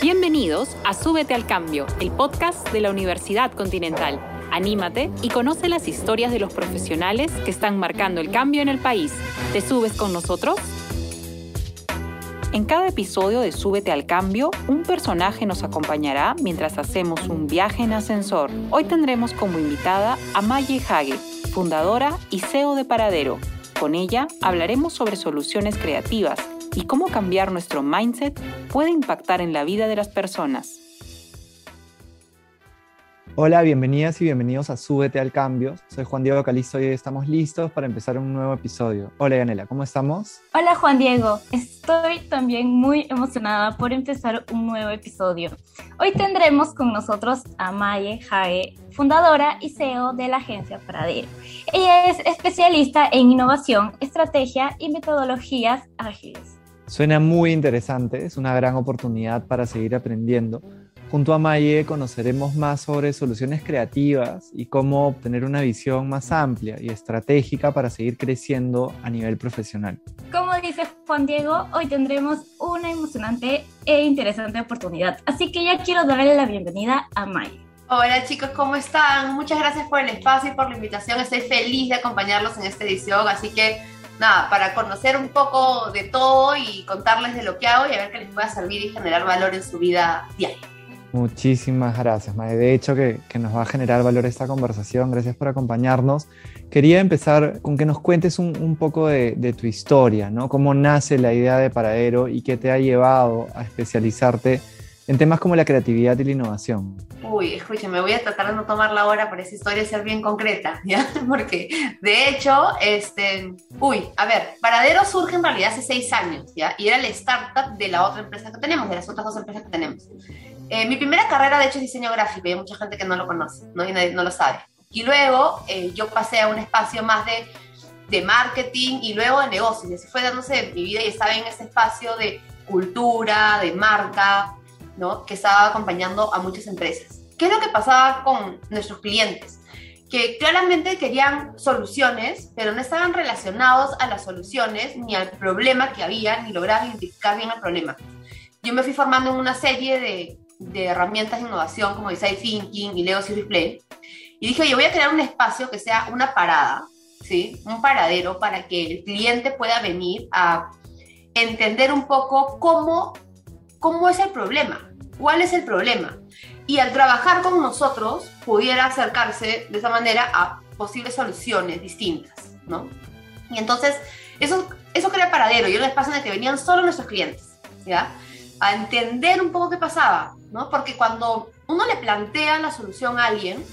Bienvenidos a Súbete al Cambio, el podcast de la Universidad Continental. Anímate y conoce las historias de los profesionales que están marcando el cambio en el país. ¿Te subes con nosotros? En cada episodio de Súbete al Cambio, un personaje nos acompañará mientras hacemos un viaje en ascensor. Hoy tendremos como invitada a Maye Hage, fundadora y CEO de Paradero. Con ella hablaremos sobre soluciones creativas y cómo cambiar nuestro mindset puede impactar en la vida de las personas. Hola, bienvenidas y bienvenidos a Súbete al Cambio. Soy Juan Diego Calizo y hoy estamos listos para empezar un nuevo episodio. Hola, Yanela, ¿cómo estamos? Hola, Juan Diego. Estoy también muy emocionada por empezar un nuevo episodio. Hoy tendremos con nosotros a Maye Jae, fundadora y CEO de la agencia Paradero. Ella es especialista en innovación, estrategia y metodologías ágiles. Suena muy interesante, es una gran oportunidad para seguir aprendiendo Junto a Maye conoceremos más sobre soluciones creativas y cómo obtener una visión más amplia y estratégica para seguir creciendo a nivel profesional. Como dice Juan Diego, hoy tendremos una emocionante e interesante oportunidad, así que ya quiero darle la bienvenida a Maye. Hola chicos, ¿cómo están? Muchas gracias por el espacio y por la invitación. Estoy feliz de acompañarlos en esta edición, así que nada, para conocer un poco de todo y contarles de lo que hago y a ver qué les pueda servir y generar valor en su vida diaria. Muchísimas gracias, Mae. De hecho, que, nos va a generar valor esta conversación. Gracias por acompañarnos. Quería empezar con que nos cuentes un, poco de, tu historia, ¿no? Cómo nace la idea de Paradero y qué te ha llevado a especializarte en temas como la creatividad y la innovación. Uy, escúchame, voy a tratar de no tomar la hora por esa historia ser bien concreta, ¿ya? Porque, de hecho, este, uy, a ver, Paradero surge en realidad hace seis años, ¿ya? Y era la startup de la otra empresa que tenemos, de las otras dos empresas que tenemos. Eh, mi primera carrera, de hecho, es diseño gráfico y hay mucha gente que no lo conoce, ¿no? Y nadie, no lo sabe. Y luego eh, yo pasé a un espacio más de, de marketing y luego de negocios. Y así fue dándose mi vida y estaba en ese espacio de cultura, de marca, ¿no? Que estaba acompañando a muchas empresas. ¿Qué es lo que pasaba con nuestros clientes? que claramente querían soluciones, pero no estaban relacionados a las soluciones ni al problema que había, ni lograban identificar bien el problema. Yo me fui formando en una serie de de herramientas de innovación como Design Thinking y Lego Series Play. Y dije, oye, voy a crear un espacio que sea una parada, ¿sí? Un paradero para que el cliente pueda venir a entender un poco cómo, cómo es el problema, cuál es el problema. Y al trabajar con nosotros, pudiera acercarse de esa manera a posibles soluciones distintas, ¿no? Y entonces, eso, eso crea paradero y era un espacio en el que venían solo nuestros clientes, ¿ya? A entender un poco qué pasaba, ¿no? Porque cuando uno le plantea la solución a alguien,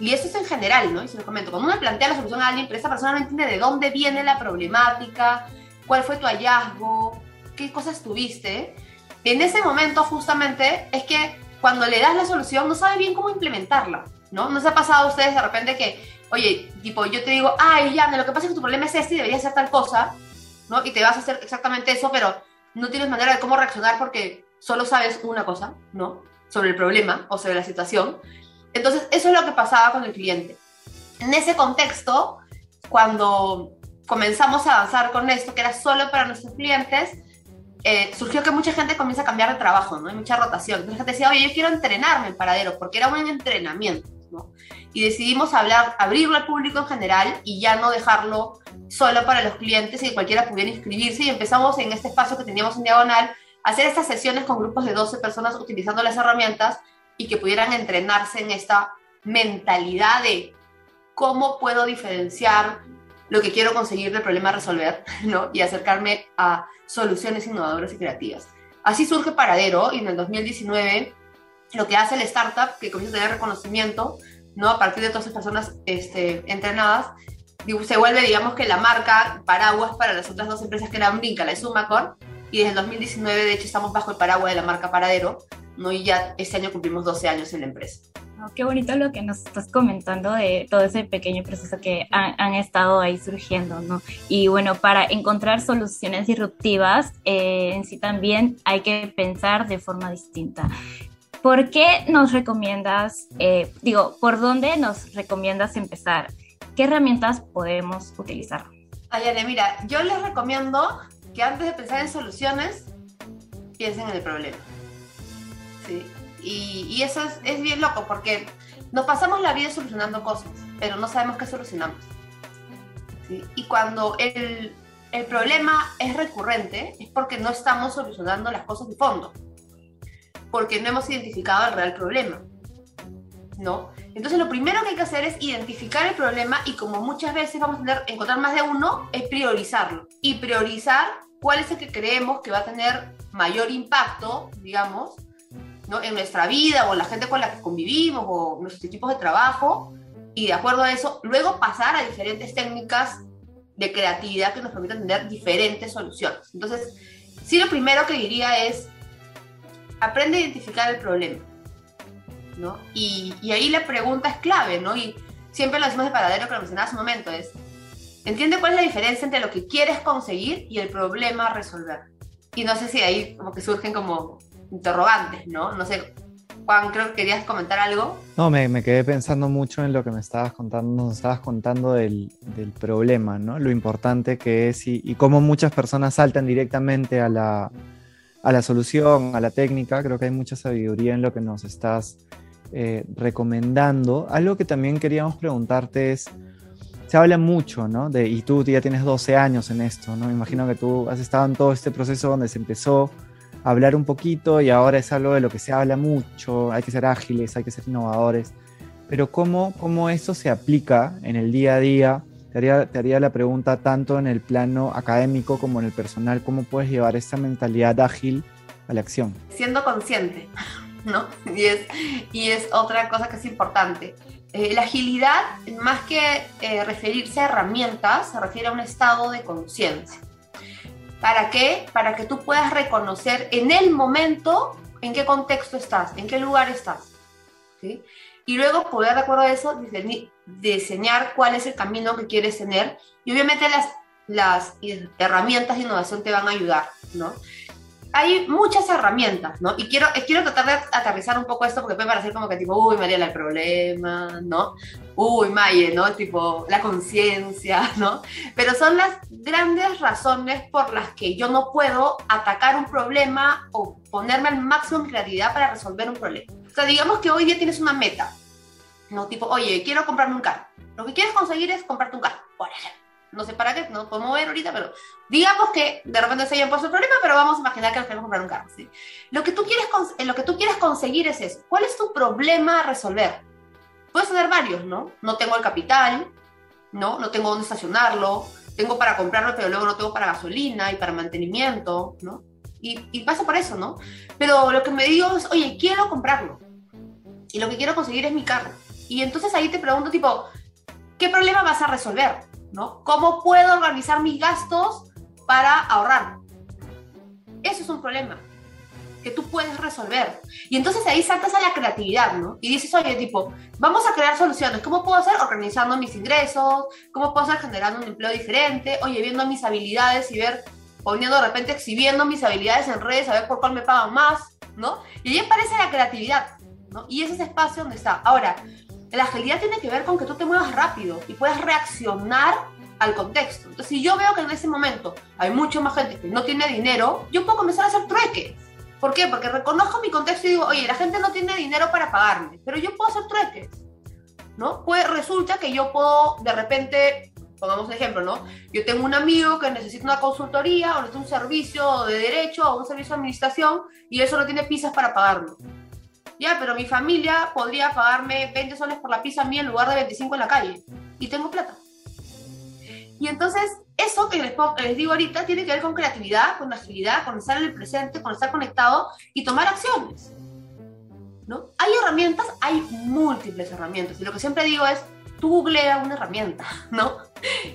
y eso es en general, ¿no? Y se lo comento, cuando uno le plantea la solución a alguien, pero esa persona no entiende de dónde viene la problemática, cuál fue tu hallazgo, qué cosas tuviste, en ese momento justamente es que cuando le das la solución no sabe bien cómo implementarla, ¿no? ¿No se ha pasado a ustedes de repente que, oye, tipo, yo te digo, ay, ya, lo que pasa es que tu problema es este y debería ser tal cosa, ¿no? Y te vas a hacer exactamente eso, pero no tienes manera de cómo reaccionar porque solo sabes una cosa, ¿no? Sobre el problema o sobre la situación. Entonces, eso es lo que pasaba con el cliente. En ese contexto, cuando comenzamos a avanzar con esto, que era solo para nuestros clientes, eh, surgió que mucha gente comienza a cambiar de trabajo, ¿no? Hay mucha rotación. Entonces la gente decía, oye, yo quiero entrenarme en paradero, porque era un entrenamiento, ¿no? Y decidimos hablar, abrirlo al público en general y ya no dejarlo solo para los clientes y que cualquiera pudiera inscribirse. Y empezamos en este espacio que teníamos en diagonal hacer estas sesiones con grupos de 12 personas utilizando las herramientas y que pudieran entrenarse en esta mentalidad de cómo puedo diferenciar lo que quiero conseguir del problema resolver ¿no? y acercarme a soluciones innovadoras y creativas. Así surge Paradero y en el 2019 lo que hace el startup, que comienza a tener reconocimiento ¿no? a partir de todas esas personas este, entrenadas, se vuelve, digamos que la marca paraguas para las otras dos empresas que eran Brinca y Sumacor, y desde el 2019 de hecho estamos bajo el paraguas de la marca Paradero, ¿no? y ya este año cumplimos 12 años en la empresa. Qué bonito lo que nos estás comentando de todo ese pequeño proceso que han, estado ahí surgiendo, ¿no? Y bueno, para encontrar soluciones disruptivas, eh, en sí también hay que pensar de forma distinta. ¿Por qué nos recomiendas, eh, digo, por dónde nos recomiendas empezar? ¿Qué herramientas podemos utilizar? Ayane, mira, yo les recomiendo que antes de pensar en soluciones, piensen en el problema. ¿sí? Y, y eso es, es, bien loco porque nos pasamos la vida solucionando cosas, pero no sabemos qué solucionamos. ¿sí? Y cuando el, el problema es recurrente, es porque no estamos solucionando las cosas de fondo, porque no hemos identificado el real problema. ¿No? Entonces lo primero que hay que hacer es identificar el problema y como muchas veces vamos a tener, encontrar más de uno, es priorizarlo. Y priorizar cuál es el que creemos que va a tener mayor impacto, digamos, ¿no? en nuestra vida o la gente con la que convivimos o nuestros equipos de trabajo. Y de acuerdo a eso, luego pasar a diferentes técnicas de creatividad que nos permitan tener diferentes soluciones. Entonces, sí, lo primero que diría es, aprende a identificar el problema, ¿no? Y, y ahí la pregunta es clave, ¿no? Y siempre lo decimos de paradero que lo mencionaba hace un momento, es, entiende cuál es la diferencia entre lo que quieres conseguir y el problema a resolver. Y no sé si ahí como que surgen como interrogantes, ¿no? No sé, Juan, creo que querías comentar algo. No, me, me, quedé pensando mucho en lo que me estabas contando, nos estabas contando del, del problema, ¿no? Lo importante que es y, cómo muchas personas saltan directamente a la, a la solución, a la técnica. Creo que hay mucha sabiduría en lo que nos estás eh, recomendando. Algo que también queríamos preguntarte es, se habla mucho, ¿no? De, y tú ya tienes 12 años en esto, ¿no? Me imagino que tú has estado en todo este proceso donde se empezó hablar un poquito y ahora es algo de lo que se habla mucho, hay que ser ágiles, hay que ser innovadores, pero ¿cómo, cómo eso se aplica en el día a día? Te haría, te haría la pregunta tanto en el plano académico como en el personal, ¿cómo puedes llevar esa mentalidad ágil a la acción? Siendo consciente, ¿no? Y es, y es otra cosa que es importante. Eh, la agilidad, más que eh, referirse a herramientas, se refiere a un estado de conciencia. ¿Para qué? Para que tú puedas reconocer en el momento en qué contexto estás, en qué lugar estás. ¿sí? Y luego poder, de acuerdo a eso, diseñar cuál es el camino que quieres tener. Y obviamente las, las herramientas de innovación te van a ayudar, ¿no? Hay muchas herramientas, ¿no? Y quiero, quiero tratar de aterrizar un poco esto porque puede parecer como que tipo, uy, Mariela, el problema, ¿no? Uy, Maye, ¿no? Tipo, la conciencia, ¿no? Pero son las grandes razones por las que yo no puedo atacar un problema o ponerme al máximo en creatividad para resolver un problema. O sea, digamos que hoy día tienes una meta, ¿no? Tipo, oye, quiero comprarme un carro. Lo que quieres conseguir es comprarte un carro, por ejemplo no sé para qué, no podemos ver ahorita, pero digamos que de repente se hayan puesto el problema, pero vamos a imaginar que nos queremos comprar un carro. ¿sí? Lo, que tú quieres, lo que tú quieres conseguir es eso. ¿Cuál es tu problema a resolver? Puedes tener varios, ¿no? No tengo el capital, ¿no? No tengo dónde estacionarlo, tengo para comprarlo, pero luego no tengo para gasolina y para mantenimiento, ¿no? Y, y pasa por eso, ¿no? Pero lo que me digo es, oye, quiero comprarlo. Y lo que quiero conseguir es mi carro. Y entonces ahí te pregunto, tipo, ¿qué problema vas a resolver? ¿No? ¿Cómo puedo organizar mis gastos para ahorrar? Eso es un problema que tú puedes resolver. Y entonces ahí saltas a la creatividad, ¿no? Y dices, oye, tipo, vamos a crear soluciones. ¿Cómo puedo hacer? Organizando mis ingresos. ¿Cómo puedo hacer generando un empleo diferente? Oye, viendo mis habilidades y ver, poniendo de repente, exhibiendo mis habilidades en redes, a ver por cuál me pagan más, ¿no? Y ahí aparece la creatividad, ¿no? Y ese es espacio donde está. Ahora, la agilidad tiene que ver con que tú te muevas rápido y puedas reaccionar al contexto. Entonces, si yo veo que en ese momento hay mucha más gente que no tiene dinero, yo puedo comenzar a hacer trueques. ¿Por qué? Porque reconozco mi contexto y digo, oye, la gente no tiene dinero para pagarme, pero yo puedo hacer trueques. ¿No? Pues resulta que yo puedo de repente, pongamos un ejemplo, ¿no? Yo tengo un amigo que necesita una consultoría o necesita un servicio de derecho o un servicio de administración y eso no tiene pizzas para pagarlo. Ya, pero mi familia podría pagarme 20 soles por la pizza a mí en lugar de 25 en la calle. Y tengo plata. Y entonces, eso que les, les, digo ahorita tiene que ver con creatividad, con agilidad, con estar en el presente, con estar conectado y tomar acciones. ¿no? Hay herramientas, hay múltiples herramientas. Y lo que siempre digo es, tú googlea una herramienta, ¿no?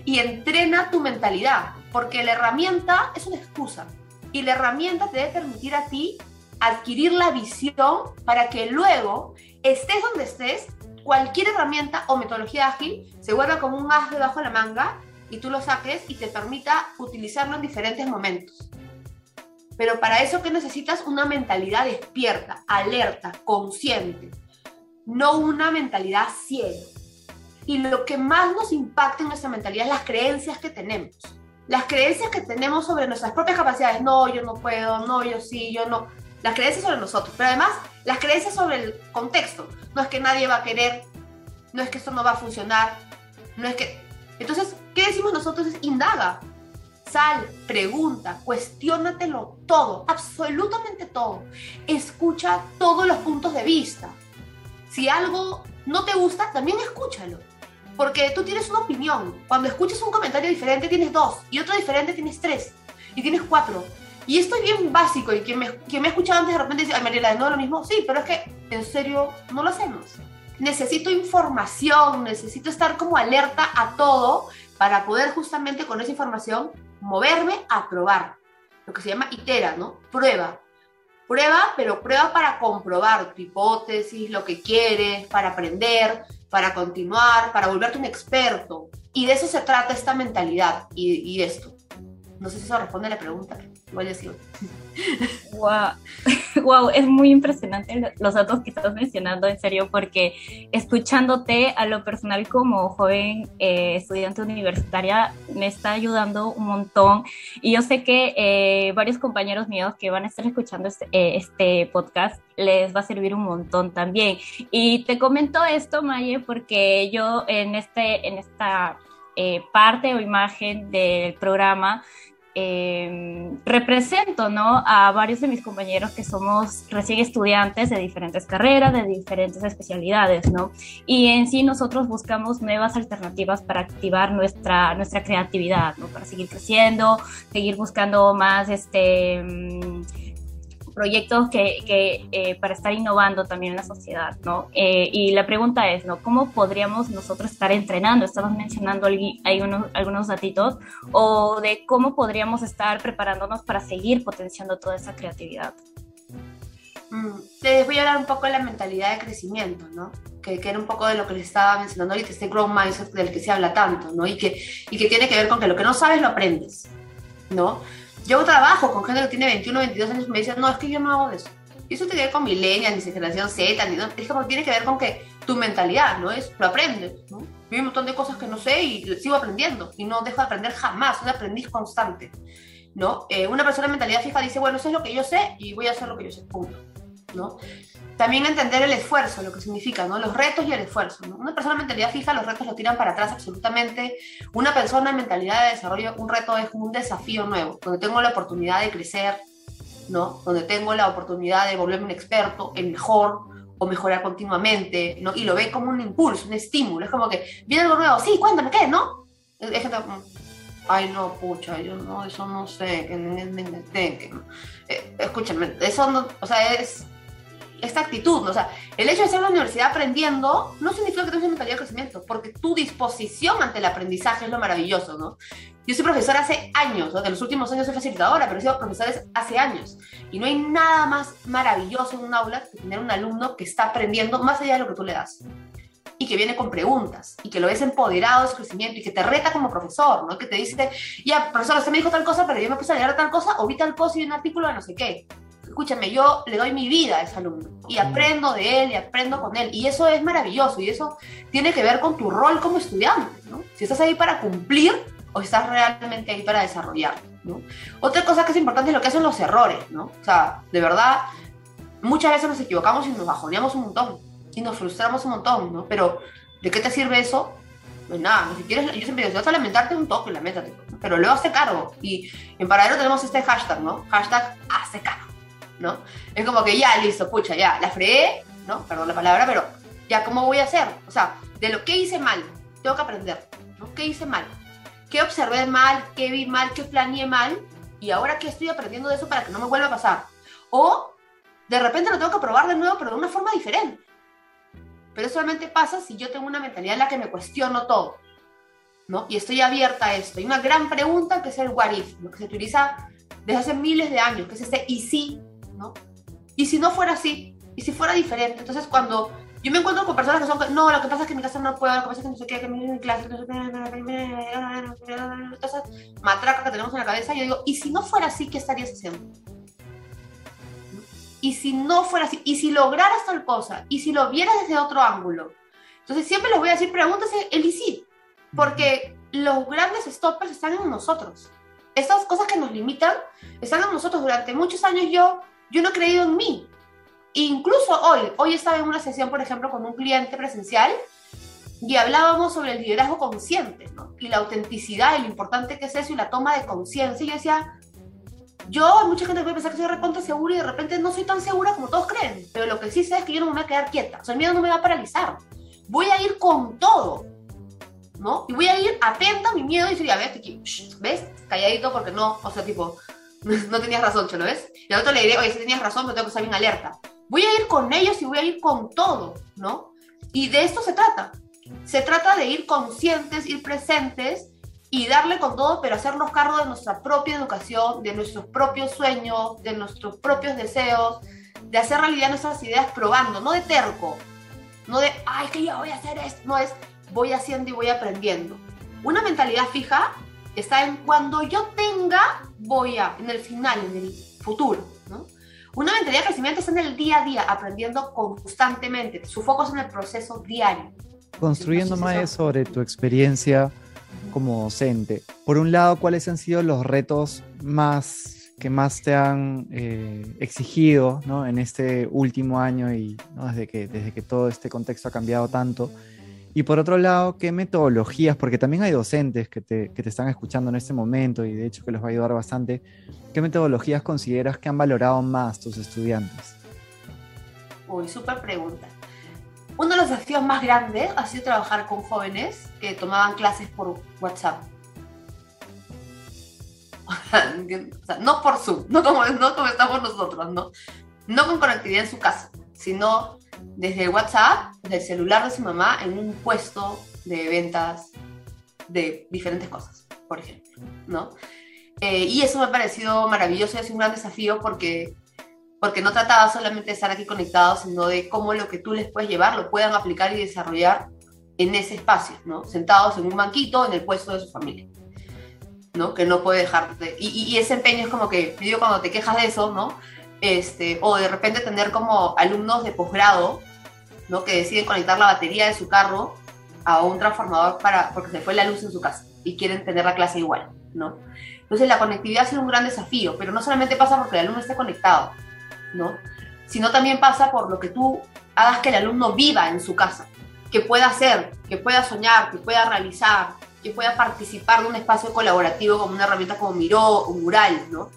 Y entrena tu mentalidad, porque la herramienta es una excusa. Y la herramienta te debe permitir a ti adquirir la visión para que luego estés donde estés, cualquier herramienta o metodología ágil se vuelva como un as debajo de la manga y tú lo saques y te permita utilizarlo en diferentes momentos. Pero para eso que necesitas una mentalidad despierta, alerta, consciente, no una mentalidad ciega. Y lo que más nos impacta en nuestra mentalidad es las creencias que tenemos. Las creencias que tenemos sobre nuestras propias capacidades. No, yo no puedo, no, yo sí, yo no Las creencias sobre nosotros, pero además las creencias sobre el contexto. No es que nadie va a querer, no es que esto no va a funcionar, no es que... Entonces, ¿qué decimos nosotros? Es indaga, sal, pregunta, cuestiónatelo todo, absolutamente todo. Escucha todos los puntos de vista. Si algo no te gusta, también escúchalo. Porque tú tienes una opinión. Cuando escuchas un comentario diferente tienes dos y otro diferente tienes tres y tienes cuatro. Y esto es bien básico y quien me, quien me ha escuchado antes de repente dice, ay Mariela, ¿no es lo mismo? Sí, pero es que en serio no lo hacemos. Necesito información, necesito estar como alerta a todo para poder justamente con esa información moverme a probar. Lo que se llama itera, ¿no? Prueba. Prueba, pero prueba para comprobar tu hipótesis, lo que quieres, para aprender, para continuar, para volverte un experto. Y de eso se trata esta mentalidad y, y esto. No sé si eso responde a la pregunta. Ya sigo. Wow. wow, es muy impresionante los datos que estás mencionando, en serio, porque escuchándote a lo personal como joven eh, estudiante universitaria me está ayudando un montón. Y yo sé que eh, varios compañeros míos que van a estar escuchando este, eh, este, podcast les va a servir un montón también. Y te comento esto, Maye, porque yo en, este, en esta parte o imagen del programa Em, represento ¿no? a varios de mis compañeros que somos recién estudiantes de diferentes carreras, de diferentes especialidades, ¿no? Y en sí nosotros buscamos nuevas alternativas para activar nuestra, nuestra creatividad, ¿no? Para seguir creciendo, seguir buscando más, este mm, proyectos que, que eh, para estar innovando también en la sociedad, ¿no? Eh, y la pregunta es, ¿no? ¿Cómo podríamos nosotros estar entrenando? Estabas mencionando hay unos, algunos datitos, o de cómo podríamos estar preparándonos para seguir potenciando toda esa creatividad. Mm, les voy a hablar un poco de la mentalidad de crecimiento, ¿no? Que, que, era un poco de lo que les estaba mencionando ahorita, este growth mindset del que se habla tanto, ¿no? Y que, y que tiene que ver con que lo que no sabes lo aprendes, ¿no? Yo trabajo con gente que tiene 21, 22 años y me dicen, no, es que yo no hago eso. Y eso tiene que ver con millennials, ni generación Z, ni es como tiene que ver con que tu mentalidad, ¿no? Es, lo aprendes, ¿no? Hay un montón de cosas que no sé y sigo aprendiendo y no dejo de aprender jamás, un aprendiz constante, ¿no? Eh, una persona de mentalidad fija dice, bueno, eso es lo que yo sé y voy a hacer lo que yo sé, punto, ¿no? También entender el esfuerzo, lo que significa, ¿no? Los retos y el esfuerzo. ¿no? Una persona mentalidad fija, los retos lo tiran para atrás absolutamente. Una persona en mentalidad de desarrollo, un reto es un desafío nuevo, donde tengo la oportunidad de crecer, ¿no? Donde tengo la oportunidad de volverme un experto, el mejor, o mejorar continuamente, ¿no? Y lo ve como un impulso, un estímulo. Es como que viene algo nuevo, sí, cuéntame, ¿qué? ¿No? Es gente, ay, no, pucha, yo no, eso no sé, que, eh, escúchame, eso no, o sea, es esta actitud. O sea, el hecho de estar en la universidad aprendiendo no significa que tengas una mentalidad de crecimiento, porque tu disposición ante el aprendizaje es lo maravilloso, ¿no? Yo soy profesora hace años, ¿no? de los últimos años soy facilitadora, pero he sido profesora hace años. Y no hay nada más maravilloso en un aula que tener un alumno que está aprendiendo más allá de lo que tú le das. Y que viene con preguntas, y que lo ves empoderado de su crecimiento, y que te reta como profesor, ¿no? Que te dice, ya, profesor, usted me dijo tal cosa, pero yo me puse a leer tal cosa, o vi tal cosa y un artículo de no sé qué escúchame, yo le doy mi vida a ese alumno y aprendo de él y aprendo con él. Y eso es maravilloso y eso tiene que ver con tu rol como estudiante, ¿no? Si estás ahí para cumplir o estás realmente ahí para desarrollar, ¿no? Otra cosa que es importante es lo que hacen los errores, ¿no? O sea, de verdad, muchas veces nos equivocamos y nos bajoneamos un montón y nos frustramos un montón, ¿no? Pero, ¿de qué te sirve eso? Pues nada, si quieres, yo siempre digo, si vas a lamentarte un toque, lamentate, pero luego hace cargo. Y en Paradero tenemos este hashtag, ¿no? Hashtag hace cargo. ¿No? Es como que ya, listo, pucha, ya, la freé, ¿no? Perdón la palabra, pero ya, ¿cómo voy a hacer? O sea, de lo que hice mal, tengo que aprender, ¿no? ¿Qué hice mal? ¿Qué observé mal? ¿Qué vi mal? ¿Qué planeé mal? Y ahora qué estoy aprendiendo de eso para que no me vuelva a pasar. O de repente lo tengo que probar de nuevo, pero de una forma diferente. Pero solamente pasa si yo tengo una mentalidad en la que me cuestiono todo. ¿no? Y estoy abierta a esto. Hay una gran pregunta que es el what if, lo que se utiliza desde hace miles de años, que es este y si ¿no? Y si no fuera así, y si fuera diferente, entonces cuando yo me encuentro con personas que son, no, lo que pasa es que en mi casa no puedo, lo que pasa es que no sé qué, que mi clase, no sé qué, entonces, matraca que tenemos en la cabeza, yo digo, ¿y si no fuera así, qué estarías haciendo? Y si no fuera así, y si lograras tal cosa, y si lo vieras desde otro ángulo. Entonces siempre les voy a decir, pregúntese el y si, porque los grandes stoppers están en nosotros. Estas cosas que nos limitan están en nosotros. Durante muchos años yo yo no he creído en mí. Incluso hoy, hoy estaba en una sesión, por ejemplo, con un cliente presencial y hablábamos sobre el liderazgo consciente. Y la autenticidad, y lo importante que es eso y la toma de conciencia. Y yo decía, yo, mucha gente puede pensar que soy recontra segura y de repente no soy tan segura como todos creen, pero lo que sí sé es que yo no me voy a quedar quieta, o sea, el miedo no me va a paralizar. Voy a ir con todo, ¿no? Y voy a ir atenta a mi miedo y decir, a ver, ¿ves? Calladito porque no, o sea, tipo, no tenías razón, ¿lo ves? Y al otro le diré, oye, si tenías razón, pero tengo que estar bien alerta. Voy a ir con ellos y voy a ir con todo, ¿no? Y de esto se trata. Se trata de ir conscientes, ir presentes y darle con todo, pero hacernos cargo de nuestra propia educación, de nuestros propios sueños, de nuestros propios deseos, de hacer realidad nuestras ideas probando, no de terco, no de, ay, que yo voy a hacer esto, no es, voy haciendo y voy aprendiendo. Una mentalidad fija está en cuando yo tenga, voy a, en el final, en el futuro, ¿no? Una mentalidad de crecimiento está en el día a día, aprendiendo constantemente, su foco es en el proceso diario. Construyendo más sobre tu experiencia como docente. Por un lado, ¿cuáles han sido los retos más que más te han eh, exigido ¿no? en este último año y desde, que, desde que todo este contexto ha cambiado tanto? Y por otro lado, ¿qué metodologías? Porque también hay docentes que te, que te están escuchando en este momento y de hecho que los va a ayudar bastante. ¿Qué metodologías consideras que han valorado más tus estudiantes? Uy, súper pregunta. Uno de los desafíos más grandes ha sido trabajar con jóvenes que tomaban clases por WhatsApp. no por Zoom, no como, no como estamos nosotros, ¿no? No con conectividad en su casa, sino desde WhatsApp, desde el celular de su mamá, en un puesto de ventas de diferentes cosas, por ejemplo, ¿no? Eh, y eso me ha parecido maravilloso y es un gran desafío porque porque no trataba solamente de estar aquí conectados, sino de cómo lo que tú les puedes llevar lo puedan aplicar y desarrollar en ese espacio, ¿no? Sentados en un banquito en el puesto de su familia, ¿no? Que no puede dejar de... Y, ese empeño es como que, yo cuando te quejas de eso, ¿no? Este, o de repente tener como alumnos de posgrado, ¿no? Que deciden conectar la batería de su carro a un transformador para, porque se fue la luz en su casa y quieren tener la clase igual, ¿no? Entonces la conectividad ha un gran desafío, pero no solamente pasa porque el alumno esté conectado, ¿no? Sino también pasa por lo que tú hagas que el alumno viva en su casa, que pueda hacer, que pueda soñar, que pueda realizar, que pueda participar de un espacio colaborativo como una herramienta como Miro o Mural, ¿no?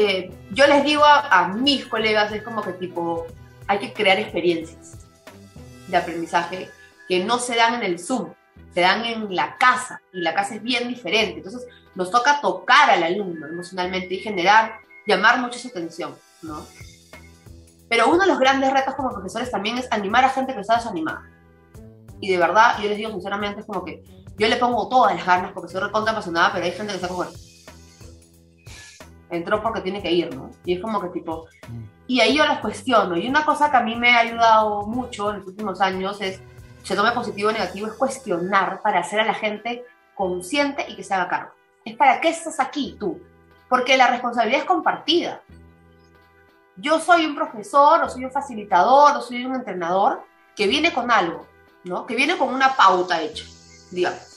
Eh, yo les digo a, mis colegas, es como que tipo, hay que crear experiencias de aprendizaje que no se dan en el Zoom, se dan en la casa, y la casa es bien diferente. Entonces, nos toca tocar al alumno emocionalmente y generar, llamar mucho su atención, ¿no? Pero uno de los grandes retos como profesores también es animar a gente que está desanimada. Y de verdad, yo les digo sinceramente, es como que yo le pongo todas las ganas porque soy recontra apasionada, pero hay gente que está como... Entró porque tiene que ir, ¿no? Y es como que tipo... Y ahí yo los cuestiono. Y una cosa que a mí me ha ayudado mucho en los últimos años es, se tome positivo o negativo, es cuestionar para hacer a la gente consciente y que se haga cargo. Es para qué estás aquí tú. Porque la responsabilidad es compartida yo soy un profesor o soy un facilitador o soy un entrenador que viene con algo, ¿no? Que viene con una pauta hecha, digamos.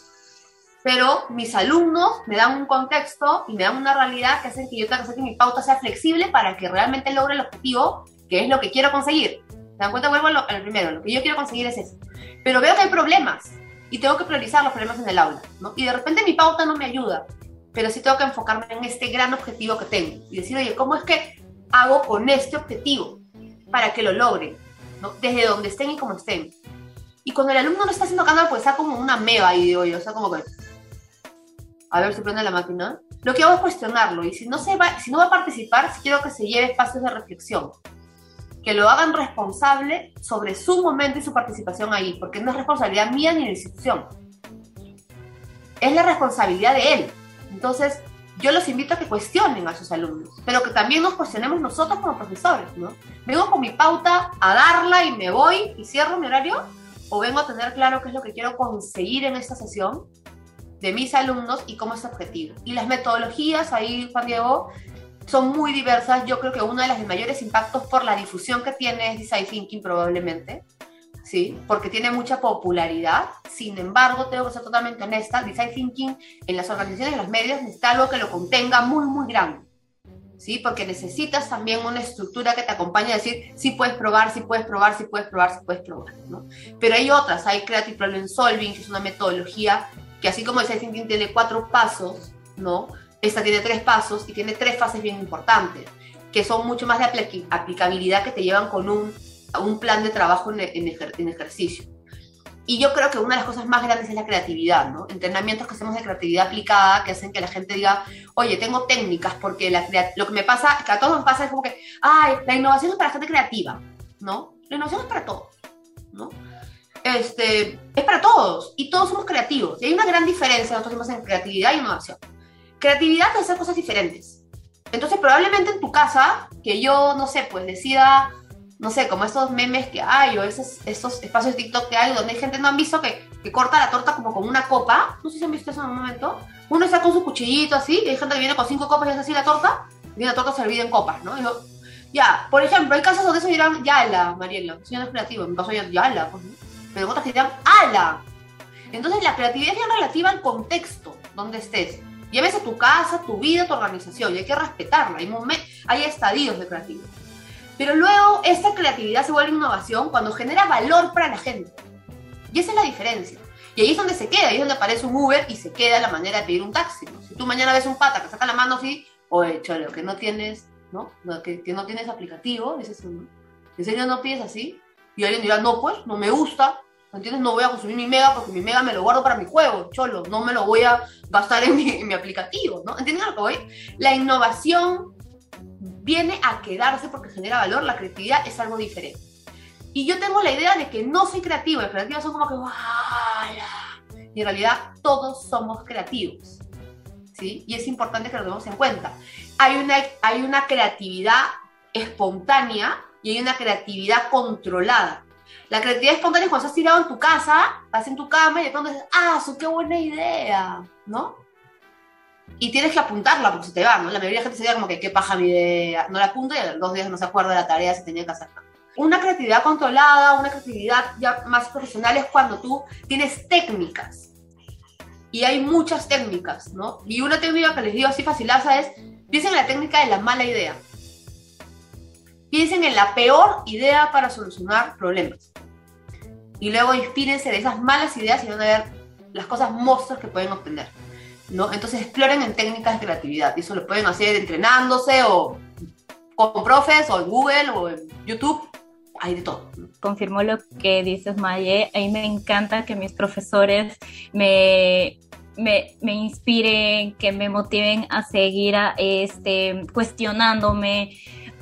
Pero mis alumnos me dan un contexto y me dan una realidad que hacen que yo tenga que hacer que mi pauta sea flexible para que realmente logre el objetivo, que es lo que quiero conseguir. ¿Se dan cuenta? Vuelvo al primero, lo que yo quiero conseguir es eso. Pero veo que hay problemas y tengo que priorizar los problemas en el aula, ¿no? Y de repente mi pauta no me ayuda, pero sí tengo que enfocarme en este gran objetivo que tengo y decir, oye, ¿cómo es que hago con este objetivo para que lo logren, ¿no? desde donde estén y como estén. Y cuando el alumno no está haciendo canal, pues está como una meba ahí, digo yo, o sea, como que, a ver si prende la máquina. Lo que hago es cuestionarlo y si no, se va, si no va a participar, quiero que se lleve espacios de reflexión, que lo hagan responsable sobre su momento y su participación ahí, porque no es responsabilidad mía ni de la institución, es la responsabilidad de él. Entonces, yo los invito a que cuestionen a sus alumnos, pero que también nos cuestionemos nosotros como profesores, ¿no? ¿Vengo con mi pauta a darla y me voy y cierro mi horario? ¿O vengo a tener claro qué es lo que quiero conseguir en esta sesión de mis alumnos y cómo es objetivo? Y las metodologías ahí, Juan Diego, son muy diversas. Yo creo que uno de los mayores impactos por la difusión que tiene es Design Thinking probablemente ¿sí? Porque tiene mucha popularidad. Sin embargo, tengo que ser totalmente honesta, design thinking en las organizaciones y los medios necesita algo que lo contenga muy, muy grande, ¿sí? Porque necesitas también una estructura que te acompañe a decir, sí puedes probar, sí puedes probar, sí puedes probar, sí puedes probar, ¿no? Pero hay otras, hay Creative Problem Solving, que es una metodología que así como el Thinking tiene cuatro pasos, ¿no? Esta tiene tres pasos y tiene tres fases bien importantes, que son mucho más de aplicabilidad que te llevan con un, un plan de trabajo en ejercicio. Y yo creo que una de las cosas más grandes es la creatividad, ¿no? Entrenamientos que hacemos de creatividad aplicada que hacen que la gente diga, oye, tengo técnicas, porque la, lo que me pasa, que a todos nos pasa es como que, ay, la innovación es para gente creativa, ¿no? La innovación es para todos, ¿no? Este, es para todos y todos somos creativos. Y hay una gran diferencia nosotros en creatividad e innovación. Creatividad es hacer cosas diferentes. Entonces, probablemente en tu casa, que yo, no sé, pues decida no sé, como estos memes que hay o esos, estos espacios de TikTok que hay donde hay gente, ¿no han visto que, que corta la torta como con una copa? No sé si han visto eso en un momento. Uno está con su cuchillito así, y hay gente que viene con cinco copas y hace así la torta, y la torta servida en copas, ¿no? ya, por ejemplo, hay casos donde eso dirán yala, Mariela, si no es creativo, en mi caso yala, pues, ¿no? Pero otras que dirán ala. Entonces la creatividad es bien relativa al contexto donde estés. Lleves a tu casa, tu vida, tu organización, y hay que respetarla. Hay, hay estadios de creatividad. Pero luego esta creatividad se vuelve innovación cuando genera valor para la gente. Y esa es la diferencia. Y ahí es donde se queda, ahí es donde aparece un Uber y se queda la manera de pedir un taxi. Si tú mañana ves un pata que saca la mano así, oye, cholo, que no tienes, ¿no? Que, que no tienes aplicativo, dices, ¿en serio no pides así? Y alguien dirá, no, pues, no me gusta, ¿entiendes? No voy a consumir mi mega porque mi mega me lo guardo para mi juego, cholo, no me lo voy a gastar en mi, en aplicativo, ¿no? ¿Entienden lo que voy? La innovación viene a quedarse porque genera valor, la creatividad es algo diferente. Y yo tengo la idea de que no soy creativo, las creativas son como que Y en realidad todos somos creativos. ¿sí? Y es importante que lo tengamos en cuenta. Hay una, hay una creatividad espontánea y hay una creatividad controlada. La creatividad espontánea es cuando estás tirado en tu casa, estás en tu cama y de pronto dices, ah, su qué buena idea, ¿no? y tienes que apuntarla porque se te va, ¿no? La mayoría de la gente se queda como que qué paja mi idea, no la apunta y a los dos días no se acuerda de la tarea si tenía que hacerla. Una creatividad controlada, una creatividad ya más profesional es cuando tú tienes técnicas. Y hay muchas técnicas, ¿no? Y una técnica que les digo así facilaza es, piensen en la técnica de la mala idea. Piensen en la peor idea para solucionar problemas. Y luego inspírense de esas malas ideas y van a ver las cosas monstruos que pueden obtener. ¿no? Entonces exploren en técnicas de creatividad. Y eso lo pueden hacer entrenándose o con profes o en Google o en YouTube. Hay de todo. Confirmó lo que dices, Maye. A mí me encanta que mis profesores me, me, me, inspiren, que me motiven a seguir a, este, cuestionándome,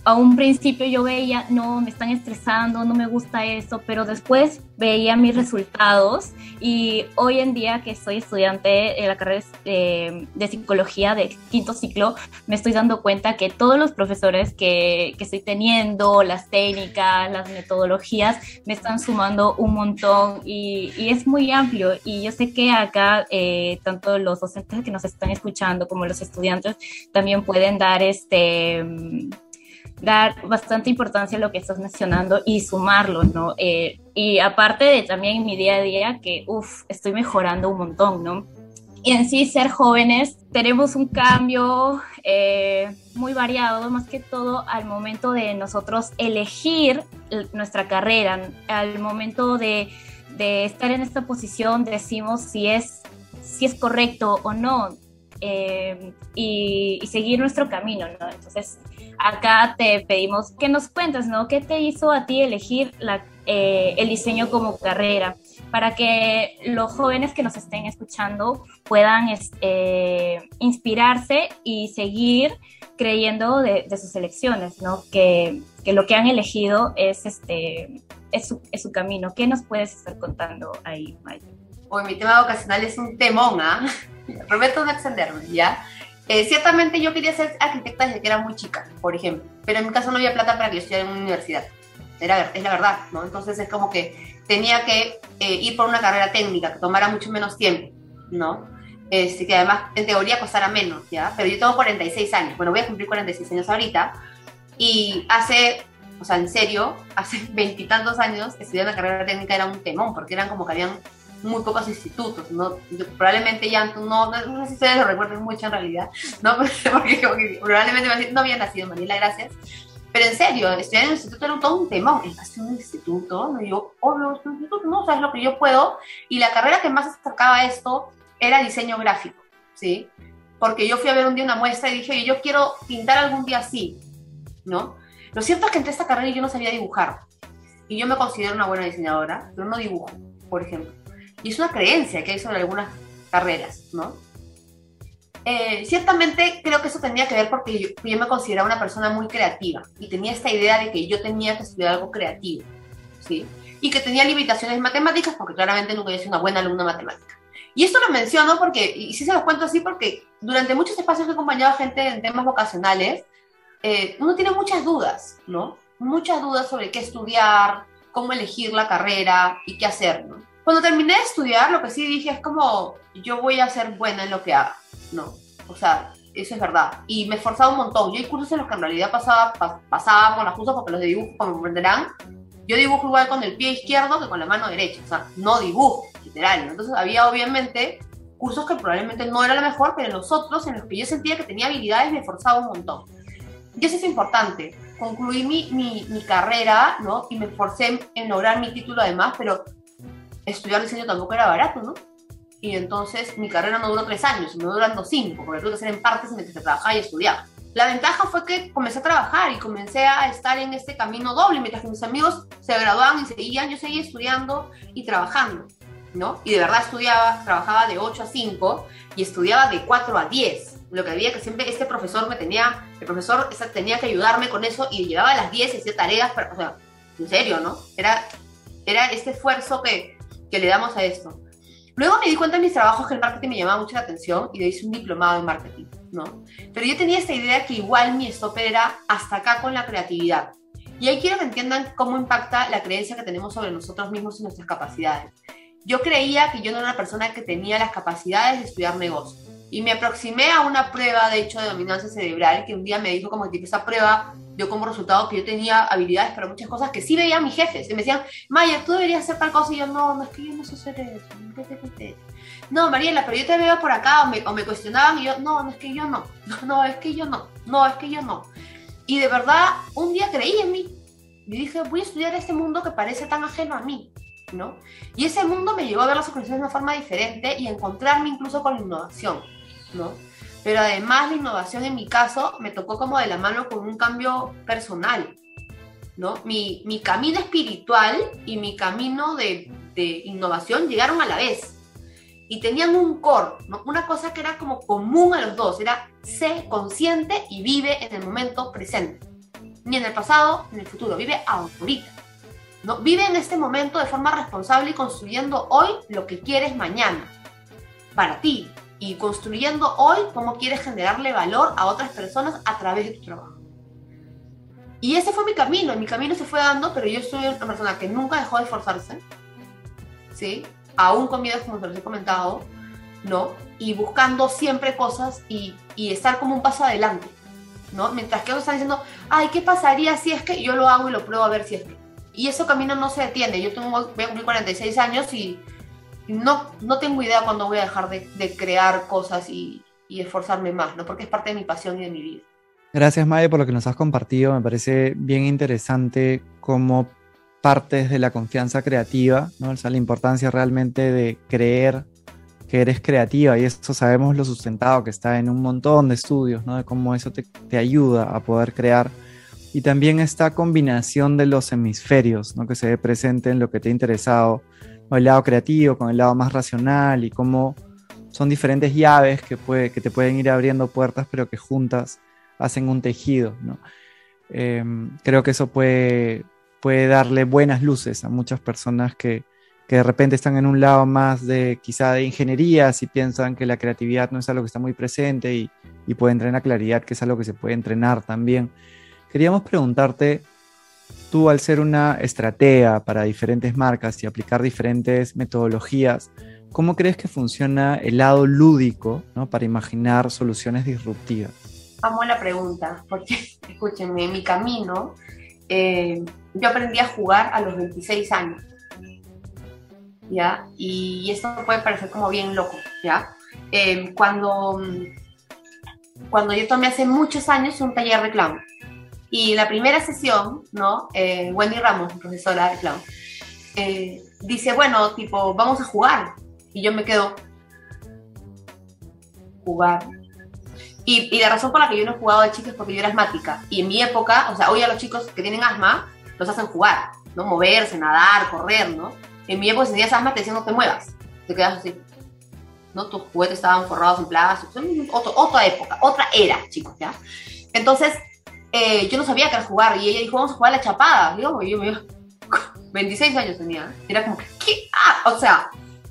a un principio yo veía, no, me están estresando, no me gusta eso, pero después veía mis resultados y hoy en día que soy estudiante en la carrera de, psicología de quinto ciclo, me estoy dando cuenta que todos los profesores que, que, estoy teniendo, las técnicas, las metodologías, me están sumando un montón y, y es muy amplio. Y yo sé que acá eh, tanto los docentes que nos están escuchando como los estudiantes también pueden dar este dar bastante importancia a lo que estás mencionando y sumarlo, ¿no? Eh, y aparte de también mi día a día, que, uff, estoy mejorando un montón, ¿no? Y en sí, ser jóvenes, tenemos un cambio eh, muy variado, más que todo al momento de nosotros elegir nuestra carrera, al momento de, de estar en esta posición, decimos si es, si es correcto o no. Eh, y, y, seguir nuestro camino, ¿no? Entonces, acá te pedimos que nos cuentes, ¿no? ¿Qué te hizo a ti elegir la, eh, el diseño como carrera? Para que los jóvenes que nos estén escuchando puedan eh, inspirarse y seguir creyendo de, sus elecciones, ¿no? Que, que, lo que han elegido es, este, es su, es, su, camino. ¿Qué nos puedes estar contando ahí, Maya? Hoy mi tema vocacional es un temón, ¿ah? Prometo no extenderme, ¿ya? Eh, ciertamente yo quería ser arquitecta desde que era muy chica, por ejemplo, pero en mi caso no había plata para que yo estudiara en una universidad. Era, es la verdad, ¿no? Entonces es como que tenía que eh, ir por una carrera técnica que tomara mucho menos tiempo, ¿no? Este, que además en teoría costara menos, ¿ya? Pero yo tengo 46 años, bueno, voy a cumplir 46 años ahorita, y hace, o sea, en serio, hace veintitantos años estudiar una carrera técnica era un temón, porque eran como que habían muy pocos institutos, ¿no? probablemente ya no, no, sé si ustedes lo recuerden mucho en realidad, ¿no? Porque probablemente no había nacido Manila, gracias. Pero en serio, estudiar en un instituto era todo un temón. Es un instituto, ¿no? yo, obvio, un instituto, no sabes lo que yo puedo. Y la carrera que más acercaba a esto era diseño gráfico, ¿sí? Porque yo fui a ver un día una muestra y dije, yo quiero pintar algún día así, ¿no? Lo cierto es que entré esta carrera y yo no sabía dibujar. Y yo me considero una buena diseñadora, pero no dibujo, por ejemplo. Y es una creencia que hay sobre algunas carreras, ¿no? Eh, ciertamente creo que eso tenía que ver porque yo, me consideraba una persona muy creativa y tenía esta idea de que yo tenía que estudiar algo creativo, ¿sí? Y que tenía limitaciones matemáticas porque claramente nunca había sido una buena alumna matemática. Y esto lo menciono porque, y sí se los cuento así porque durante muchos espacios he acompañado a gente en temas vocacionales, eh, uno tiene muchas dudas, ¿no? Muchas dudas sobre qué estudiar, cómo elegir la carrera y qué hacer, ¿no? Cuando terminé de estudiar, lo que sí dije es como, yo voy a ser buena en lo que haga, ¿no? O sea, eso es verdad. Y me esforzaba un montón. Yo hay cursos en los que en realidad pasaba, pasaba con las cosas porque los de dibujo, como comprenderán, yo dibujo igual con el pie izquierdo que con la mano derecha. O sea, no dibujo, literal. Entonces había obviamente cursos que probablemente no era lo mejor, pero los otros en los que yo sentía que tenía habilidades me esforzaba un montón. Y eso es importante. Concluí mi, mi, mi carrera, ¿no? Y me esforcé en lograr mi título además, pero estudiar diseño tampoco era barato, ¿no? Y entonces mi carrera no duró tres años, me durando cinco, porque tuve que hacer en partes mientras que trabajaba y estudiaba. La ventaja fue que comencé a trabajar y comencé a estar en este camino doble, mientras que mis amigos se graduaban y seguían, yo seguía estudiando y trabajando, ¿no? Y de verdad estudiaba, trabajaba de 8 a 5 y estudiaba de 4 a 10. Lo que había que siempre este profesor me tenía, el profesor tenía que ayudarme con eso y llegaba a las 10 y hacía tareas, pero, o sea, en serio, ¿no? Era, era este esfuerzo que, que le damos a esto. Luego me di cuenta en mis trabajos que el marketing me llamaba mucho la atención y de hice un diplomado en marketing, ¿no? Pero yo tenía esta idea que igual mi stop era hasta acá con la creatividad. Y ahí quiero que entiendan cómo impacta la creencia que tenemos sobre nosotros mismos y nuestras capacidades. Yo creía que yo no era una persona que tenía las capacidades de estudiar negocio. Y me aproximé a una prueba, de hecho, de dominancia cerebral, que un día me dijo como que esa prueba dio como resultado que yo tenía habilidades para muchas cosas que sí veían mis jefes. Y me decían, Maya, tú deberías hacer tal cosa. Y yo, no, no es que yo no sé hacer eso. No, Mariela, pero yo te veo por acá. O me, o me cuestionaban y yo, no, no es que yo no. No, no, es que yo no. No, es que yo no. Y de verdad, un día creí en mí. Y dije, voy a estudiar este mundo que parece tan ajeno a mí. ¿no? Y ese mundo me llevó a ver las organizaciones de una forma diferente y a encontrarme incluso con la innovación. ¿No? Pero además la innovación en mi caso me tocó como de la mano con un cambio personal, ¿no? Mi, mi camino espiritual y mi camino de, de, innovación llegaron a la vez y tenían un core, ¿no? Una cosa que era como común a los dos, era sé consciente y vive en el momento presente. Ni en el pasado ni en el futuro, vive ahorita. ¿no? Vive en este momento de forma responsable y construyendo hoy lo que quieres mañana. Para ti, y construyendo hoy cómo quieres generarle valor a otras personas a través de tu trabajo. Y ese fue mi camino, mi camino se fue dando, pero yo soy una persona que nunca dejó de esforzarse, ¿sí? Aún con miedo, como se los he comentado, ¿no? Y buscando siempre cosas y, y estar como un paso adelante, ¿no? Mientras que otros están diciendo, ay, ¿qué pasaría si es que yo lo hago y lo pruebo a ver si es que... Y ese camino no se detiene. Yo tengo, voy a cumplir 46 años y no, no tengo idea cuándo voy a dejar de, crear cosas y, esforzarme más, ¿no? Porque es parte de mi pasión y de mi vida. Gracias, Mae, por lo que nos has compartido. Me parece bien interesante cómo partes de la confianza creativa, ¿no? O sea, la importancia realmente de creer que eres creativa y eso sabemos lo sustentado que está en un montón de estudios, ¿no? De cómo eso te, te ayuda a poder crear. Y también esta combinación de los hemisferios, ¿no? Que se ve presente en lo que te ha interesado o el lado creativo con el lado más racional y cómo son diferentes llaves que, puede, que te pueden ir abriendo puertas, pero que juntas hacen un tejido. ¿no? Em, creo que eso puede, puede darle buenas luces a muchas personas que, que, de repente están en un lado más de quizá de ingeniería, si piensan que la creatividad no es algo que está muy presente y, y puede entrenar claridad, que es algo que se puede entrenar también. Queríamos preguntarte tú al ser una estratega para diferentes marcas y aplicar diferentes metodologías, ¿cómo crees que funciona el lado lúdico para imaginar soluciones disruptivas? Amo la pregunta, porque escúchenme, en mi camino eh, yo aprendí a jugar a los 26 años. ¿ya? Y esto puede parecer como bien loco, ¿ya? Eh, cuando, cuando yo tomé hace muchos años un taller de clown, y la primera sesión, ¿no? Eh, Wendy Ramos, profesora de clown, eh, dice, bueno, tipo, vamos a jugar. Y yo me quedo, jugar. Y, y, la razón por la que yo no he jugado de chicos es porque yo era asmática. Y en mi época, o sea, hoy a los chicos que tienen asma, los hacen jugar, ¿no? Moverse, nadar, correr, ¿no? En mi época, si tenías asma, te decían no te muevas, te quedas así. ¿no? Tus juguetes estaban forrados en plástico. otra época, otra era, chicos, ¿ya? Entonces, eh, yo no sabía que era jugar y ella dijo, vamos a jugar a la chapada. Digo, yo me 26 años tenía. Era como, ¿qué? Ah, o sea,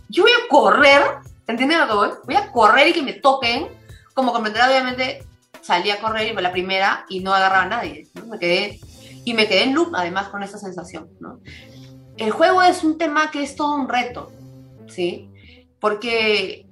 yo voy a correr, ¿entiendes lo que voy? Voy a correr y que me toquen. Como comprenderá, obviamente, salí a correr y fue la primera y no agarraba a nadie. ¿no? Me quedé, y me quedé en loop, además, con esa sensación. ¿no? El juego es un tema que es todo un reto, ¿sí? Porque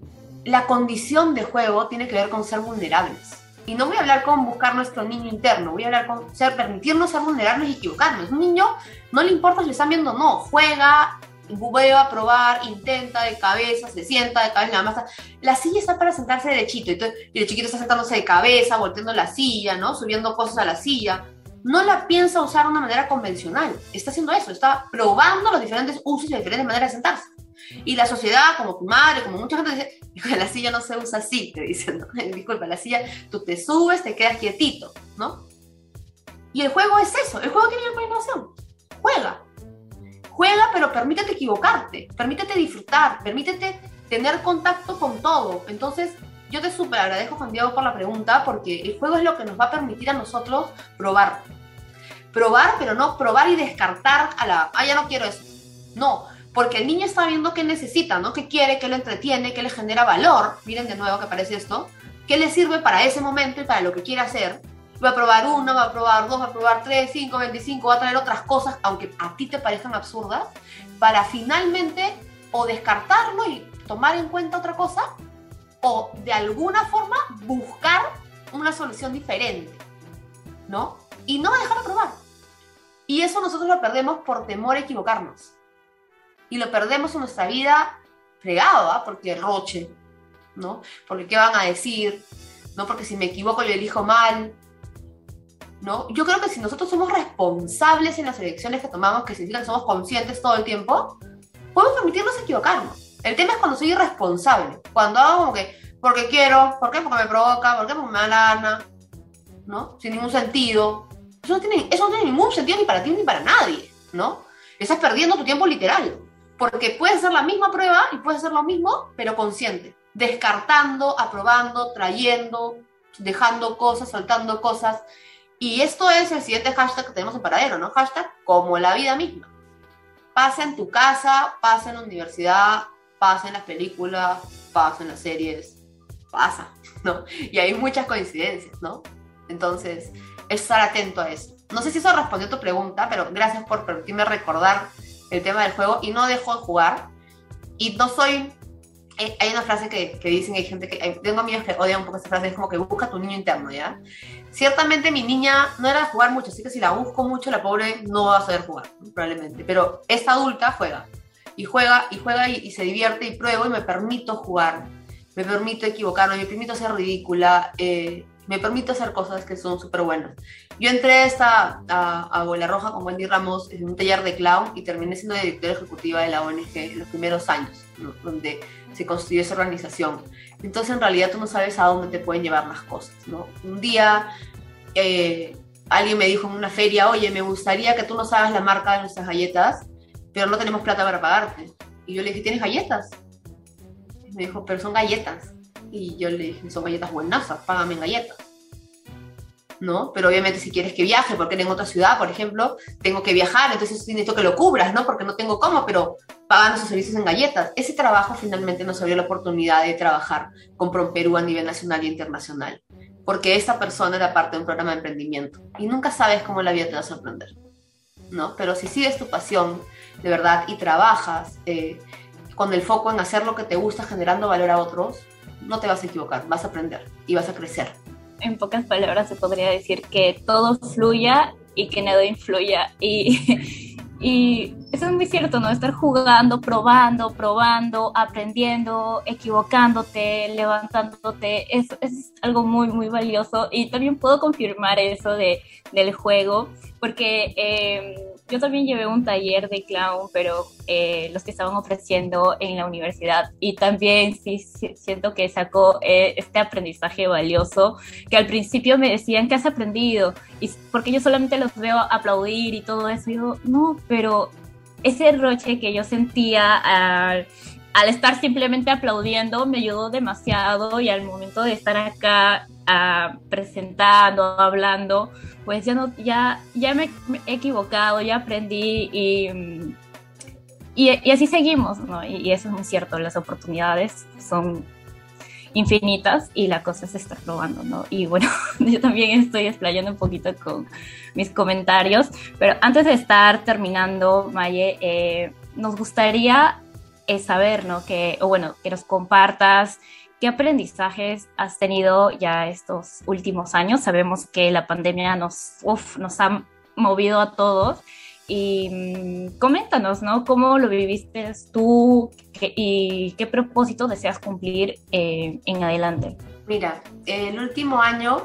la condición de juego tiene que ver con ser vulnerables. Y no voy a hablar con buscar nuestro niño interno, voy a hablar con ser, permitirnos ser vulnerables y equivocarnos. Un niño no le importa si le están viendo no, juega, va a probar, intenta de cabeza, se sienta de cabeza, nada más. La silla está para sentarse derechito, y, y el chiquito está sentándose de cabeza, volteando la silla, ¿no? Subiendo cosas a la silla. No la piensa usar de una manera convencional. Está haciendo eso, está probando los diferentes usos y las diferentes maneras de sentarse. Y la sociedad, como tu madre, como mucha gente dice, la silla no se usa así, te dicen, ¿no? disculpa, la silla, tú te subes, te quedas quietito, ¿no? Y el juego es eso, el juego tiene una innovación, juega, juega, pero permítete equivocarte, permítete disfrutar, permítete tener contacto con todo. Entonces, yo te súper agradezco, Juan Diego, por la pregunta, porque el juego es lo que nos va a permitir a nosotros probar. Probar, pero no probar y descartar a la, ah, ya no quiero eso. No, porque el niño está viendo qué necesita, ¿no? ¿Qué quiere, qué le entretiene, qué le genera valor? Miren de nuevo que aparece esto. ¿Qué le sirve para ese momento y para lo que quiere hacer? Va a probar uno, va a probar dos, va a probar tres, cinco, veinticinco, va a traer otras cosas, aunque a ti te parezcan absurdas, para finalmente o descartarlo y tomar en cuenta otra cosa, o de alguna forma buscar una solución diferente, ¿no? Y no dejar de probar. Y eso nosotros lo perdemos por temor a equivocarnos y lo perdemos en nuestra vida fregado, ¿ah? porque roche, ¿no? Porque qué van a decir, ¿no? Porque si me equivoco yo elijo mal, ¿no? Yo creo que si nosotros somos responsables en las elecciones que tomamos, que significa que somos conscientes todo el tiempo, podemos permitirnos equivocarnos. El tema es cuando soy irresponsable, cuando hago como que, porque quiero, ¿por qué? Porque me provoca, ¿por qué? Porque me da la gana, ¿no? Sin ningún sentido. Eso no, tiene, eso no tiene ningún sentido ni para ti ni para nadie, ¿no? Estás perdiendo tu tiempo literal. Porque puede ser la misma prueba y puede ser lo mismo, pero consciente. Descartando, aprobando, trayendo, dejando cosas, soltando cosas. Y esto es el siguiente hashtag que tenemos en Paradero, ¿no? Hashtag como la vida misma. Pasa en tu casa, pasa en la universidad, pasa en las películas, pasa en las series, pasa, ¿no? Y hay muchas coincidencias, ¿no? Entonces, estar atento a eso. No sé si eso respondió a tu pregunta, pero gracias por permitirme recordar el tema del juego y no dejo de jugar. Y no soy... Eh, hay una frase que, que dicen, hay gente que... tengo amigos que odian un poco esa frase, es como que busca tu niño interno, ¿ya? Ciertamente mi niña no era de jugar mucho, así que si la busco mucho, la pobre no va a saber jugar, probablemente. Pero esta adulta juega. Y juega, y juega, y, y se divierte, y pruebo, y me permito jugar. Me permito equivocarme, me permito ser ridícula. Eh, me permite hacer cosas que son súper buenas. Yo entré esta, a, a Bola Roja con Wendy Ramos en un taller de clown y terminé siendo directora ejecutiva de la ONG en los primeros años, donde se construyó esa organización. Entonces, en realidad, tú no sabes a dónde te pueden llevar las cosas, ¿no? Un día, eh, alguien me dijo en una feria, oye, me gustaría que tú nos hagas la marca de nuestras galletas, pero no tenemos plata para pagarte. Y yo le dije, ¿tienes galletas? Y me dijo, pero son galletas. Y yo le dije, son galletas buenasas, págame en galletas. ¿No? Pero obviamente si quieres que viaje, porque en otra ciudad, por ejemplo, tengo que viajar, entonces necesito que lo cubras, ¿no? Porque no tengo cómo, pero pagan sus servicios en galletas. Ese trabajo finalmente nos abrió la oportunidad de trabajar con Perú a nivel nacional e internacional, porque esta persona era parte de un programa de emprendimiento y nunca sabes cómo la vida te va a sorprender, ¿no? Pero si sigues tu pasión de verdad y trabajas eh, con el foco en hacer lo que te gusta, generando valor a otros, no te vas a equivocar, vas a aprender y vas a crecer. En pocas palabras se podría decir que todo fluya y que nada influya. Y, y eso es muy cierto, ¿no? Estar jugando, probando, probando, aprendiendo, equivocándote, levantándote, es, es algo muy, muy valioso. Y también puedo confirmar eso de, del juego, porque eh, yo también llevé un taller de clown, pero eh, los que estaban ofreciendo en la universidad. Y también sí, siento que sacó eh, este aprendizaje valioso, que al principio me decían, ¿qué has aprendido? Y porque yo solamente los veo aplaudir y todo eso. Y yo, no, pero ese roche que yo sentía al, al estar simplemente aplaudiendo me ayudó demasiado y al momento de estar acá uh, presentando, hablando, pues ya no, ya, ya me, he equivocado, ya aprendí y, y, así seguimos, ¿no? Y, eso es muy cierto, las oportunidades son infinitas y la cosa es estar probando, ¿no? Y bueno, yo también estoy explayando un poquito con mis comentarios, pero antes de estar terminando, Maye, eh, nos gustaría eh, saber, ¿no? Que, o bueno, que nos compartas ¿Qué aprendizajes has tenido ya estos últimos años? Sabemos que la pandemia nos, nos ha movido a todos. Y mm, coméntanos, ¿no? ¿Cómo lo viviste tú y qué propósito deseas cumplir eh, en adelante? Mira, el último año,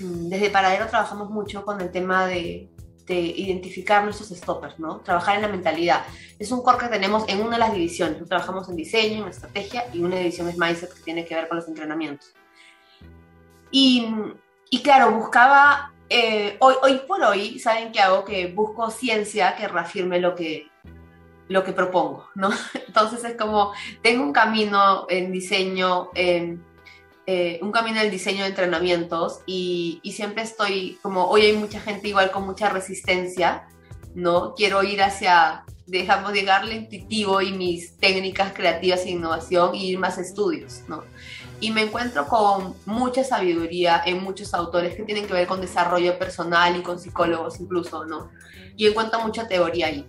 mm, desde Paradero trabajamos mucho con el tema de de identificar nuestros stoppers, ¿no? Trabajar en la mentalidad. Es un core que tenemos en una de las divisiones. trabajamos en diseño, en estrategia y una división es mindset que tiene que ver con los entrenamientos. Y, y claro, buscaba, eh, hoy, hoy por hoy, ¿saben qué hago? Que busco ciencia que reafirme lo que, lo que propongo, ¿no? Entonces es como, tengo un camino en diseño, en eh, un camino del diseño de entrenamientos y, siempre estoy como, hoy hay mucha gente igual con mucha resistencia, ¿no? Quiero ir hacia, dejamos llegarle intuitivo y mis técnicas creativas e innovación y ir más estudios, ¿no? Y me encuentro con mucha sabiduría en muchos autores que tienen que ver con desarrollo personal y con psicólogos incluso, ¿no? Y encuentro mucha teoría ahí.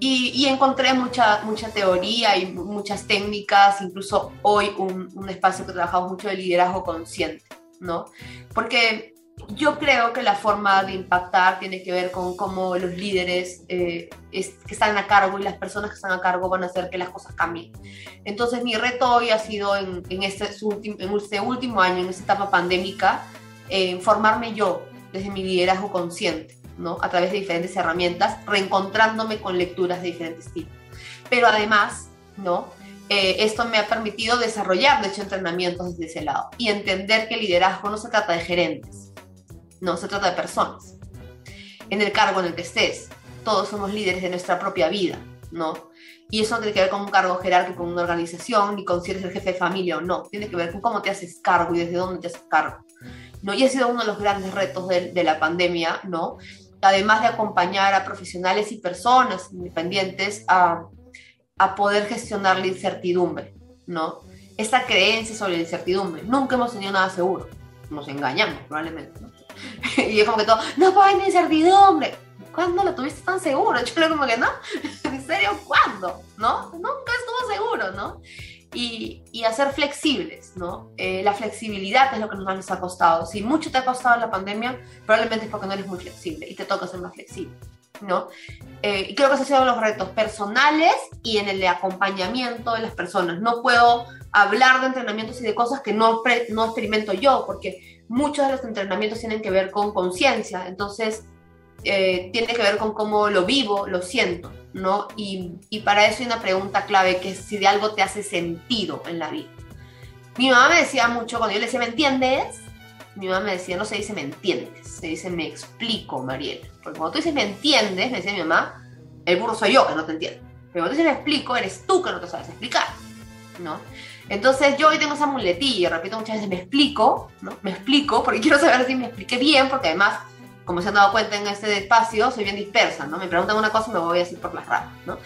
Y, encontré mucha, mucha teoría y muchas técnicas, incluso hoy un, espacio que trabajamos mucho de liderazgo consciente, ¿no? Porque yo creo que la forma de impactar tiene que ver con cómo los líderes eh, que están a cargo y las personas que están a cargo van a hacer que las cosas cambien. Entonces mi reto hoy ha sido en, este, este último año, en esta etapa pandémica, eh, formarme yo desde mi liderazgo consciente ¿no? A través de diferentes herramientas, reencontrándome con lecturas de diferentes tipos. Pero además, ¿no? Eh, esto me ha permitido desarrollar, de hecho, entrenamientos desde ese lado y entender que el liderazgo no se trata de gerentes, no, se trata de personas. En el cargo en el que estés, todos somos líderes de nuestra propia vida, ¿no? Y eso no tiene que ver con un cargo jerárquico en una organización, ni con si eres el jefe de familia o no. Tiene que ver con cómo te haces cargo y desde dónde te haces cargo. ¿no? Y ha sido uno de los grandes retos de, de la pandemia, ¿no? Además de acompañar a profesionales y personas independientes a, a poder gestionar la incertidumbre, ¿no? Esta creencia sobre la incertidumbre. Nunca hemos tenido nada seguro. Nos engañamos, probablemente. ¿no? y es como que todo, no puede haber incertidumbre. ¿Cuándo lo tuviste tan seguro? Yo como que no. ¿En serio cuándo? ¿No? Nunca estuvo seguro, ¿no? Y, y, a ser flexibles, ¿no? Eh, la flexibilidad es lo que nos ha costado. Si mucho te ha costado la pandemia, probablemente es porque no eres muy flexible y te toca ser más flexible, ¿no? Eh, y creo que esos son los retos personales y en el de acompañamiento de las personas. No puedo hablar de entrenamientos y de cosas que no, no experimento yo, porque muchos de los entrenamientos tienen que ver con conciencia, entonces eh, tiene que ver con cómo lo vivo, lo siento. ¿no? Y, para eso hay una pregunta clave que es si de algo te hace sentido en la vida. Mi mamá me decía mucho, cuando yo le decía, ¿me entiendes? Mi mamá me decía, no se dice me entiendes, se dice me explico, Mariela. Porque cuando tú dices me entiendes, me decía mi mamá, el burro soy yo que no te entiendo. Pero cuando tú dices me explico, eres tú que no te sabes explicar, ¿no? Entonces yo hoy tengo esa muletilla, repito muchas veces, me explico, ¿no? Me explico, porque quiero saber si me expliqué bien, porque además como se han dado cuenta en este espacio, soy bien dispersa, ¿no? Me preguntan una cosa y me voy a decir por las ramas, ¿no?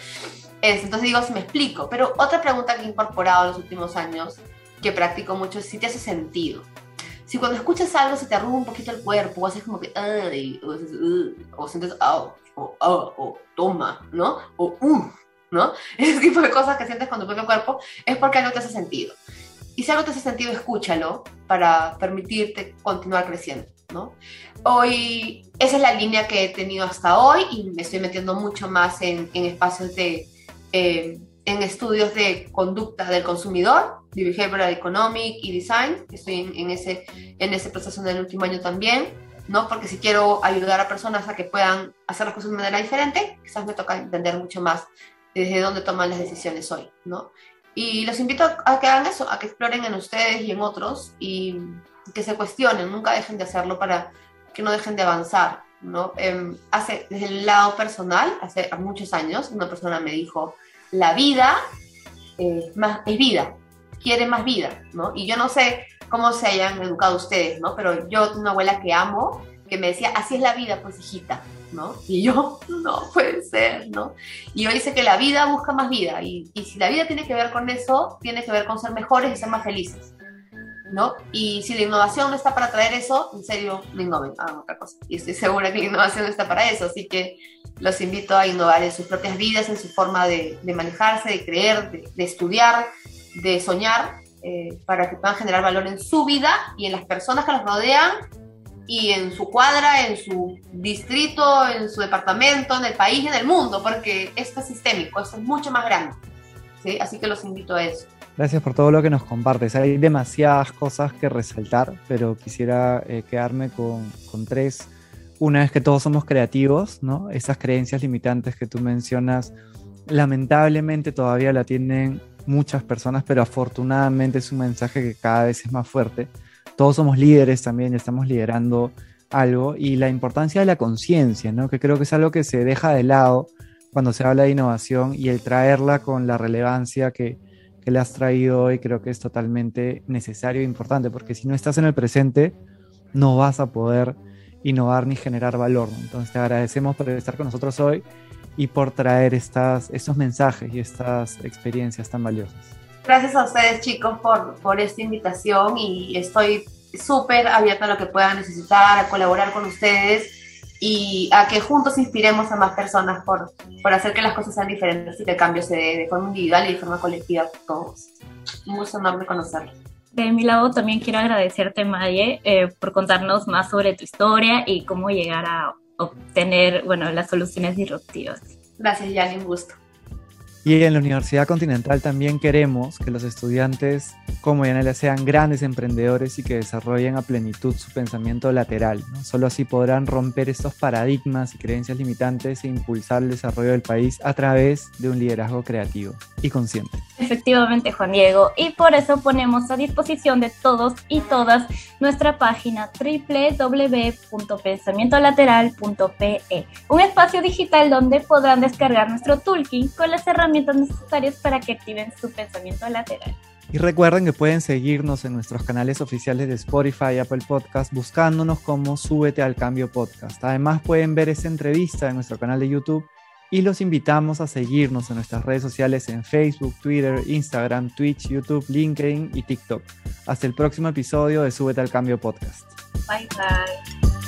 entonces digo, si me explico. Pero otra pregunta que he incorporado en los últimos años, que practico mucho, es si te hace sentido. Si cuando escuchas algo se te arruga un poquito el cuerpo, o haces como que, ay, o, sientes, oh, o, oh, o, toma, ¿no? O, uh, ¿no? Ese tipo de cosas que sientes con tu propio cuerpo es porque algo te hace sentido. Y si algo te hace sentido, escúchalo para permitirte continuar creciendo. ¿No? Hoy, esa es la línea que he tenido hasta hoy y me estoy metiendo mucho más en, espacios de, eh, en estudios de conducta del consumidor, de Behavioral Economic y Design, estoy en, en, ese, en ese proceso en el último año también, ¿no? Porque si quiero ayudar a personas a que puedan hacer las cosas de manera diferente, quizás me toca entender mucho más desde dónde toman las decisiones hoy, ¿no? Y los invito a que hagan eso, a que exploren en ustedes y en otros y que se cuestionen, nunca dejen de hacerlo para que no dejen de avanzar, ¿no? Eh, hace, desde el lado personal, hace muchos años, una persona me dijo, la vida eh, más, es vida, quiere más vida, ¿no? Y yo no sé cómo se hayan educado ustedes, ¿no? Pero yo tengo una abuela que amo, que me decía, así es la vida, pues hijita, ¿no? Y yo, no puede ser, ¿no? Y yo dice que la vida busca más vida, y si la vida tiene que ver con eso, tiene que ver con ser mejores y ser más felices. ¿No? Y si la innovación no está para traer eso, en serio, no innoven, hagan otra cosa. Y estoy segura que la innovación no está para eso, así que los invito a innovar en sus propias vidas, en su forma de, de manejarse, de creer, de, de estudiar, de soñar, eh, para que puedan generar valor en su vida y en las personas que los rodean y en su cuadra, en su distrito, en su departamento, en el país, en el mundo, porque esto es sistémico, esto es mucho más grande. ¿sí? Así que los invito a eso. Gracias por todo lo que nos compartes. Hay demasiadas cosas que resaltar, pero quisiera eh, quedarme con, con, tres. Una es que todos somos creativos, ¿no? Esas creencias limitantes que tú mencionas, lamentablemente todavía la tienen muchas personas, pero afortunadamente es un mensaje que cada vez es más fuerte. Todos somos líderes también, estamos liderando algo y la importancia de la conciencia, ¿no? Que creo que es algo que se deja de lado cuando se habla de innovación y el traerla con la relevancia que, que le has traído hoy creo que es totalmente necesario e importante, porque si no estás en el presente, no vas a poder innovar ni generar valor. Entonces te agradecemos por estar con nosotros hoy y por traer estas, estos mensajes y estas experiencias tan valiosas. Gracias a ustedes chicos por, por esta invitación y estoy súper abierta a lo que puedan necesitar, a colaborar con ustedes y a que juntos inspiremos a más personas por, por hacer que las cosas sean diferentes y que el cambio se dé de forma individual y de forma colectiva por todos. Un gusto enorme conocerlos. De mi lado también quiero agradecerte, Maye, eh, por contarnos más sobre tu historia y cómo llegar a obtener bueno, las soluciones disruptivas. Gracias, Yanni, un gusto. Y en la Universidad Continental también queremos que los estudiantes como Yanela sean grandes emprendedores y que desarrollen a plenitud su pensamiento lateral. ¿no? Solo así podrán romper estos paradigmas y creencias limitantes e impulsar el desarrollo del país a través de un liderazgo creativo y consciente. Efectivamente, Juan Diego, y por eso ponemos a disposición de todos y todas nuestra página www.pensamientolateral.pe, un espacio digital donde podrán descargar nuestro toolkit con las herramientas necesarias para que activen su pensamiento lateral. Y recuerden que pueden seguirnos en nuestros canales oficiales de Spotify y Apple Podcast buscándonos como Súbete al Cambio Podcast. Además pueden ver esta entrevista en nuestro canal de YouTube y los invitamos a seguirnos en nuestras redes sociales en Facebook, Twitter, Instagram, Twitch, YouTube, LinkedIn y TikTok. Hasta el próximo episodio de Súbete al Cambio Podcast. Bye bye.